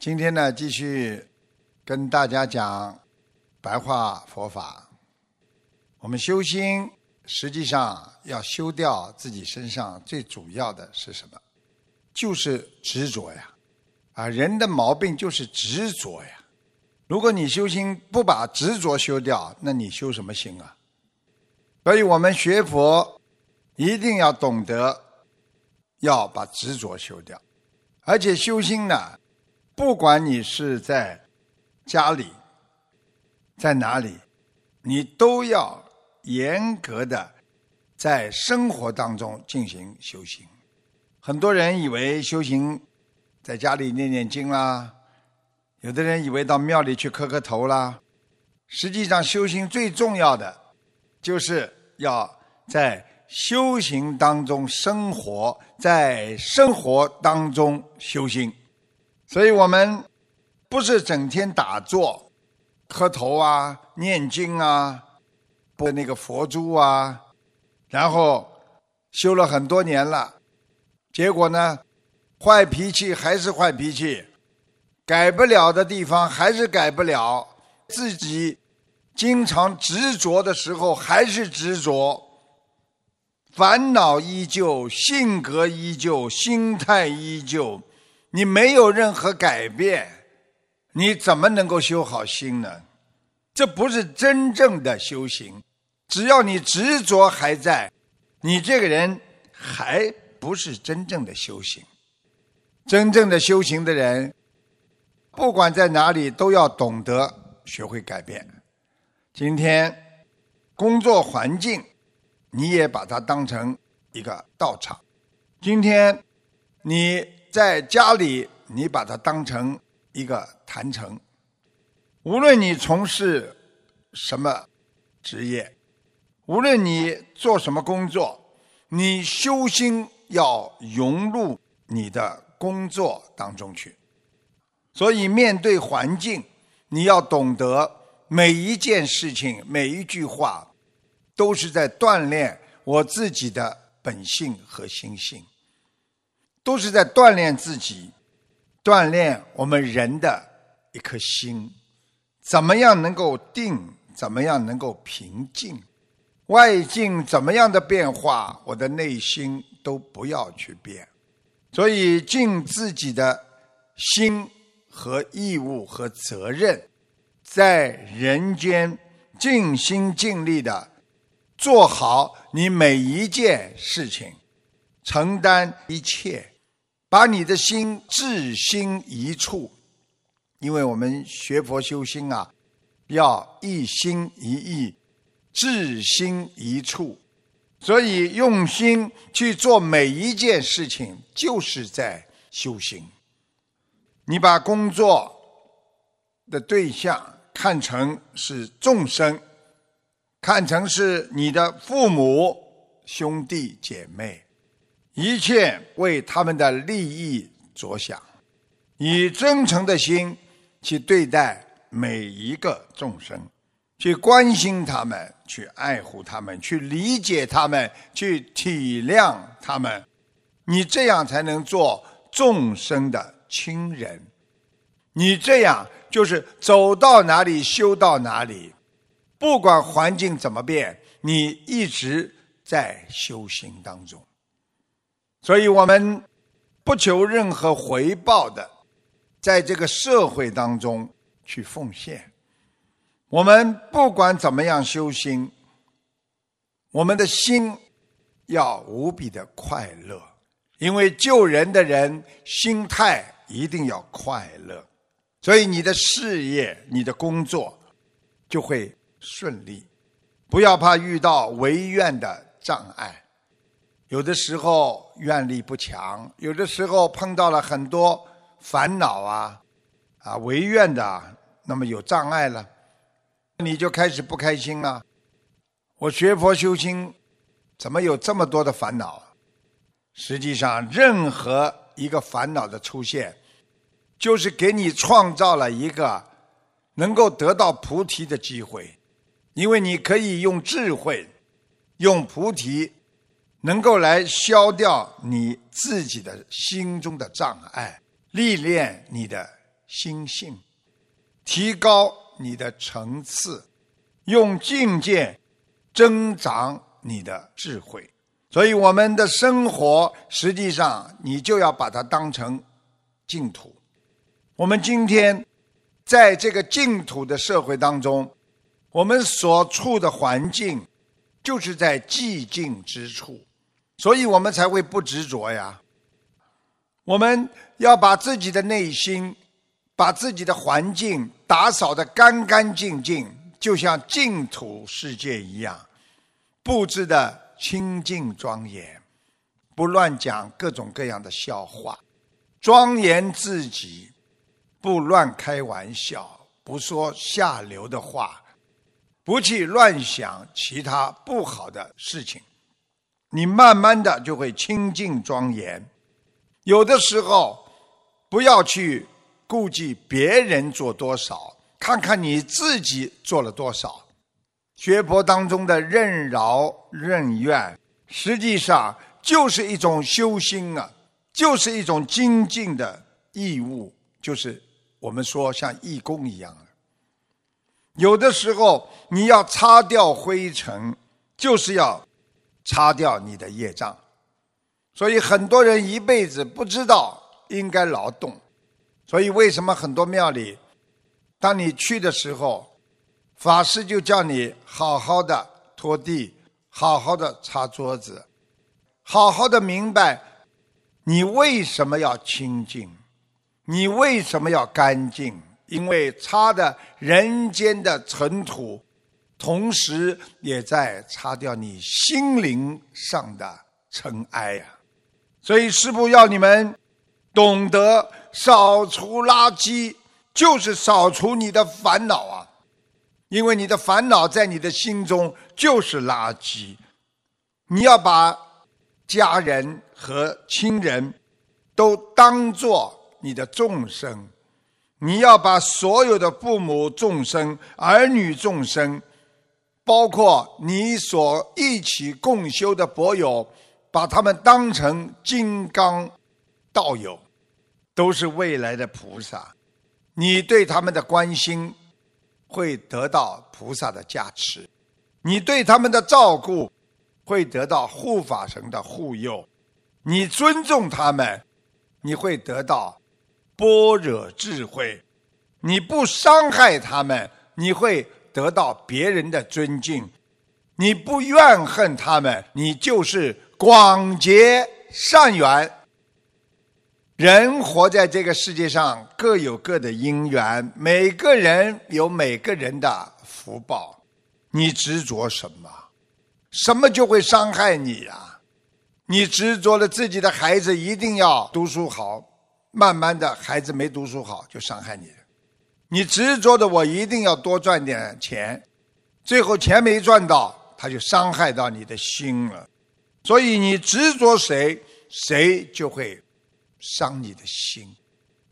今天呢，继续跟大家讲白话佛法。我们修心，实际上要修掉自己身上最主要的是什么？就是执着呀！啊，人的毛病就是执着呀。如果你修心不把执着修掉，那你修什么心啊？所以我们学佛一定要懂得要把执着修掉，而且修心呢。不管你是在家里，在哪里，你都要严格的在生活当中进行修行。很多人以为修行在家里念念经啦，有的人以为到庙里去磕磕头啦。实际上，修行最重要的就是要在修行当中生活，在生活当中修行。所以我们不是整天打坐、磕头啊、念经啊、播那个佛珠啊，然后修了很多年了，结果呢，坏脾气还是坏脾气，改不了的地方还是改不了，自己经常执着的时候还是执着，烦恼依旧，性格依旧，心态依旧。你没有任何改变，你怎么能够修好心呢？这不是真正的修行。只要你执着还在，你这个人还不是真正的修行。真正的修行的人，不管在哪里都要懂得学会改变。今天工作环境，你也把它当成一个道场。今天你。在家里，你把它当成一个坛城。无论你从事什么职业，无论你做什么工作，你修心要融入你的工作当中去。所以，面对环境，你要懂得每一件事情、每一句话，都是在锻炼我自己的本性和心性。都是在锻炼自己，锻炼我们人的一颗心，怎么样能够定？怎么样能够平静？外境怎么样的变化，我的内心都不要去变。所以尽自己的心和义务和责任，在人间尽心尽力的做好你每一件事情，承担一切。把你的心至心一处，因为我们学佛修心啊，要一心一意，至心一处，所以用心去做每一件事情，就是在修行。你把工作的对象看成是众生，看成是你的父母、兄弟姐妹。一切为他们的利益着想，以真诚的心去对待每一个众生，去关心他们，去爱护他们，去理解他们，去体谅他们。你这样才能做众生的亲人。你这样就是走到哪里修到哪里，不管环境怎么变，你一直在修行当中。所以我们不求任何回报的，在这个社会当中去奉献。我们不管怎么样修心，我们的心要无比的快乐，因为救人的人心态一定要快乐，所以你的事业、你的工作就会顺利。不要怕遇到违愿的障碍。有的时候愿力不强，有的时候碰到了很多烦恼啊，啊违愿的，那么有障碍了，你就开始不开心了。我学佛修心，怎么有这么多的烦恼？实际上，任何一个烦恼的出现，就是给你创造了一个能够得到菩提的机会，因为你可以用智慧，用菩提。能够来消掉你自己的心中的障碍，历练你的心性，提高你的层次，用境界增长你的智慧。所以，我们的生活实际上，你就要把它当成净土。我们今天在这个净土的社会当中，我们所处的环境就是在寂静之处，所以我们才会不执着呀。我们要把自己的内心、把自己的环境打扫得干干净净，就像净土世界一样，布置的。清净庄严，不乱讲各种各样的笑话，庄严自己，不乱开玩笑，不说下流的话，不去乱想其他不好的事情，你慢慢的就会清净庄严。有的时候，不要去顾忌别人做多少，看看你自己做了多少。学佛当中的任劳任怨，实际上就是一种修心啊，就是一种精进的义务，就是我们说像义工一样的。有的时候你要擦掉灰尘，就是要擦掉你的业障。所以很多人一辈子不知道应该劳动，所以为什么很多庙里，当你去的时候？法师就叫你好好的拖地，好好的擦桌子，好好的明白你为什么要清净，你为什么要干净？因为擦的人间的尘土，同时也在擦掉你心灵上的尘埃呀。所以师父要你们懂得扫除垃圾，就是扫除你的烦恼啊。因为你的烦恼在你的心中就是垃圾，你要把家人和亲人都当做你的众生，你要把所有的父母众生、儿女众生，包括你所一起共修的佛友，把他们当成金刚道友，都是未来的菩萨，你对他们的关心。会得到菩萨的加持，你对他们的照顾会得到护法神的护佑，你尊重他们，你会得到般若智慧，你不伤害他们，你会得到别人的尊敬，你不怨恨他们，你就是广结善缘。人活在这个世界上，各有各的因缘，每个人有每个人的福报。你执着什么，什么就会伤害你呀？你执着了自己的孩子一定要读书好，慢慢的孩子没读书好就伤害你。你执着的我一定要多赚点钱，最后钱没赚到，他就伤害到你的心了。所以你执着谁，谁就会。伤你的心，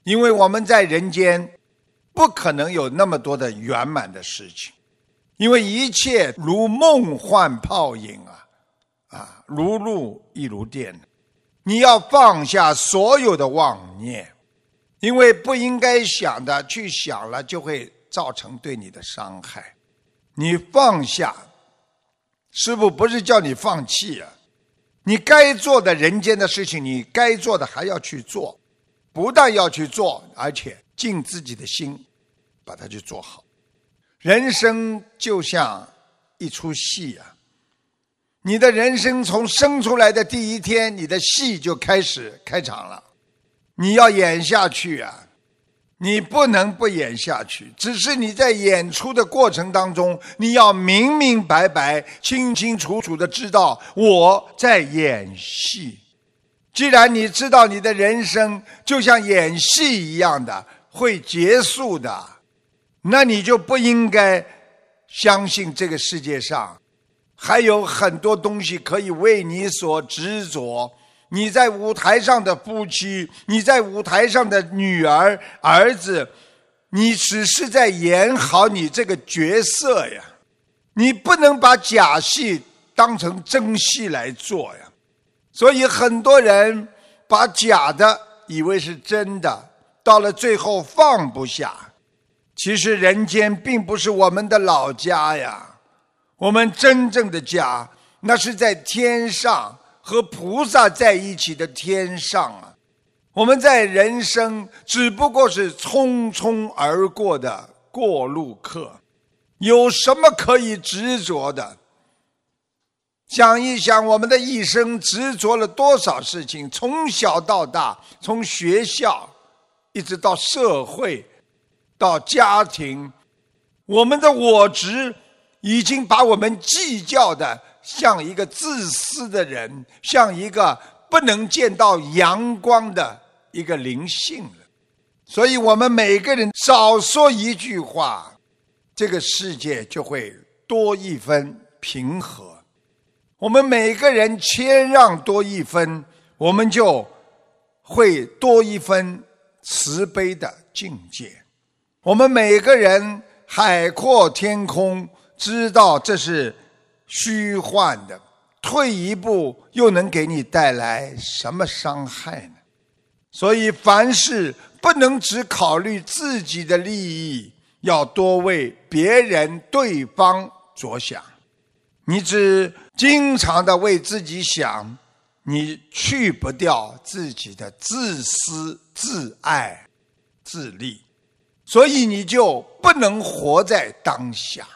因为我们在人间不可能有那么多的圆满的事情，因为一切如梦幻泡影啊，啊，如露亦如电。你要放下所有的妄念，因为不应该想的去想了，就会造成对你的伤害。你放下，师傅不是叫你放弃啊。你该做的人间的事情，你该做的还要去做，不但要去做，而且尽自己的心，把它去做好。人生就像一出戏啊！你的人生从生出来的第一天，你的戏就开始开场了，你要演下去啊！你不能不演下去，只是你在演出的过程当中，你要明明白白、清清楚楚的知道我在演戏。既然你知道你的人生就像演戏一样的会结束的，那你就不应该相信这个世界上还有很多东西可以为你所执着。你在舞台上的夫妻，你在舞台上的女儿、儿子，你只是在演好你这个角色呀，你不能把假戏当成真戏来做呀。所以很多人把假的以为是真的，到了最后放不下。其实人间并不是我们的老家呀，我们真正的家，那是在天上和菩萨在一起的天上啊。我们在人生只不过是匆匆而过的过路客，有什么可以执着的？想一想，我们的一生执着了多少事情？从小到大，从学校一直到社会，到家庭，我们的我执已经把我们计较的像一个自私的人，像一个不能见到阳光的一个灵性了。所以，我们每个人少说一句话，这个世界就会多一分平和。我们每个人谦让多一分，我们就会多一分慈悲的境界。我们每个人海阔天空，知道这是虚幻的，退一步又能给你带来什么伤害呢？所以凡事不能只考虑自己的利益，要多为别人、对方着想。你只经常的为自己想，你去不掉自己的自私、自爱、自利，所以你就不能活在当下。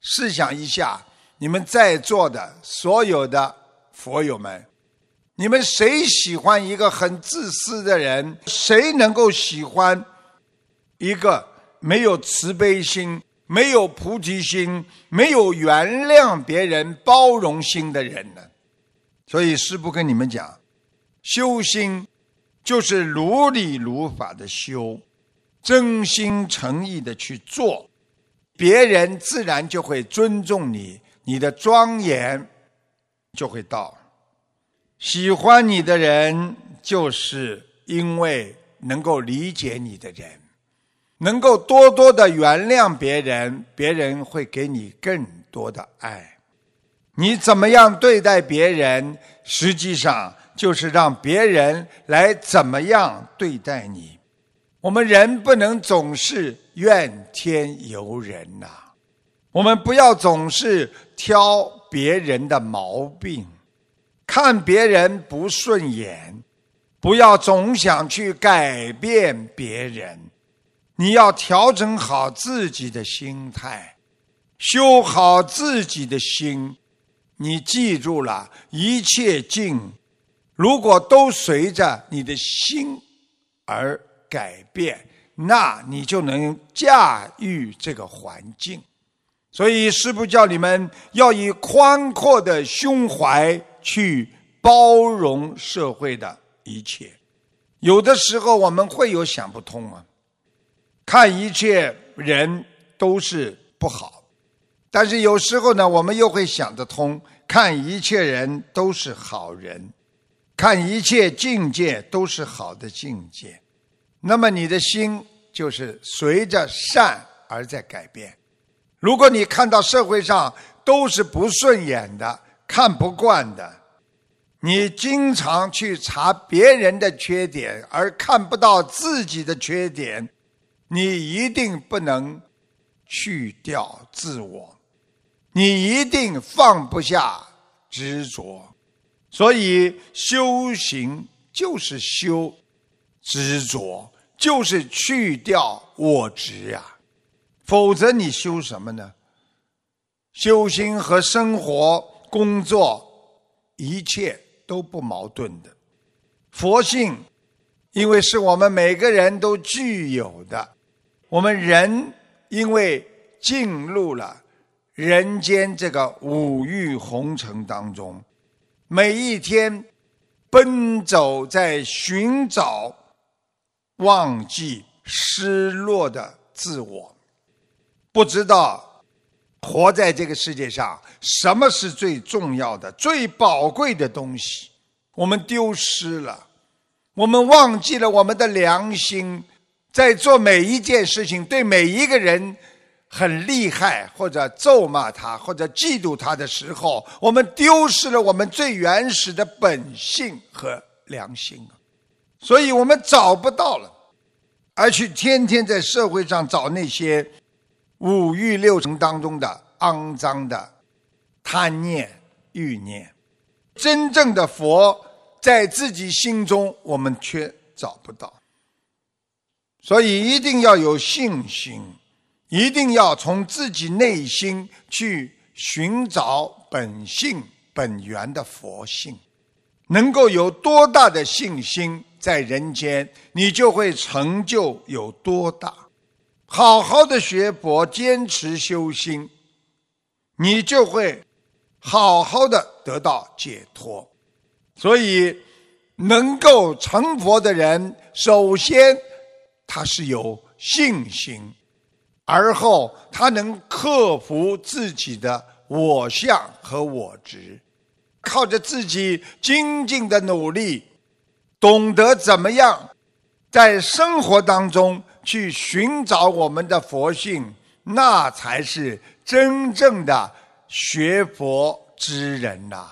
试想一下，你们在座的所有的佛友们，你们谁喜欢一个很自私的人？谁能够喜欢一个没有慈悲心？没有菩提心，没有原谅别人、包容心的人呢？所以师父跟你们讲，修心就是如理如法的修，真心诚意的去做，别人自然就会尊重你，你的庄严就会到。喜欢你的人，就是因为能够理解你的人。能够多多的原谅别人，别人会给你更多的爱。你怎么样对待别人，实际上就是让别人来怎么样对待你。我们人不能总是怨天尤人呐，我们不要总是挑别人的毛病，看别人不顺眼，不要总想去改变别人。你要调整好自己的心态，修好自己的心。你记住了，一切境如果都随着你的心而改变，那你就能驾驭这个环境。所以，师父叫你们要以宽阔的胸怀去包容社会的一切。有的时候，我们会有想不通啊。看一切人都是不好，但是有时候呢，我们又会想得通，看一切人都是好人，看一切境界都是好的境界，那么你的心就是随着善而在改变。如果你看到社会上都是不顺眼的、看不惯的，你经常去查别人的缺点，而看不到自己的缺点。你一定不能去掉自我，你一定放不下执着，所以修行就是修执着，就是去掉我执呀。否则你修什么呢？修心和生活、工作一切都不矛盾的。佛性，因为是我们每个人都具有的。我们人因为进入了人间这个五欲红尘当中，每一天奔走在寻找忘记失落的自我，不知道活在这个世界上什么是最重要的、最宝贵的东西，我们丢失了，我们忘记了我们的良心。在做每一件事情，对每一个人很厉害，或者咒骂他，或者嫉妒他的时候，我们丢失了我们最原始的本性和良心啊！所以我们找不到了。而去天天在社会上找那些五欲六尘当中的肮脏的贪念、欲念。真正的佛在自己心中，我们却找不到。所以一定要有信心，一定要从自己内心去寻找本性本源的佛性。能够有多大的信心，在人间，你就会成就有多大。好好的学佛，坚持修心，你就会好好的得到解脱。所以，能够成佛的人，首先他是有信心，而后他能克服自己的我相和我执。靠着自己精进的努力，懂得怎么样在生活当中去寻找我们的佛性，那才是真正的学佛之人呐。